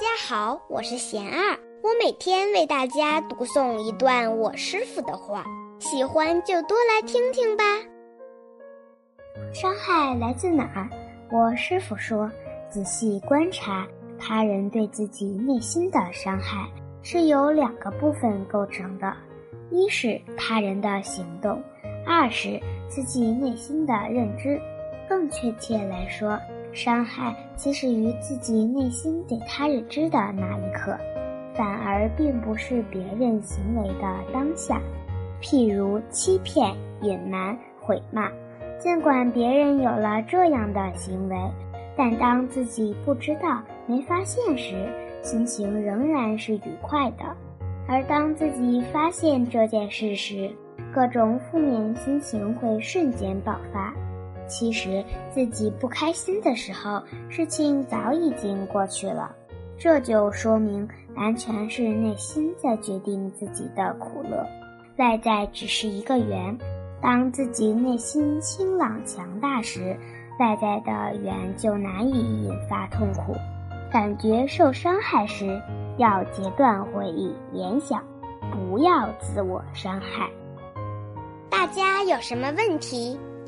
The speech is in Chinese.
大家好，我是贤二。我每天为大家读诵一段我师傅的话，喜欢就多来听听吧。伤害来自哪儿？我师傅说，仔细观察他人对自己内心的伤害，是由两个部分构成的：一是他人的行动，二是自己内心的认知。更确切来说。伤害起始于自己内心对他认知的那一刻，反而并不是别人行为的当下。譬如欺骗、隐瞒、毁骂，尽管别人有了这样的行为，但当自己不知道、没发现时，心情仍然是愉快的；而当自己发现这件事时，各种负面心情会瞬间爆发。其实自己不开心的时候，事情早已经过去了，这就说明完全是内心在决定自己的苦乐，外在只是一个圆。当自己内心清朗强大时，外在的圆就难以引发痛苦。感觉受伤害时，要截断回忆联想，不要自我伤害。大家有什么问题？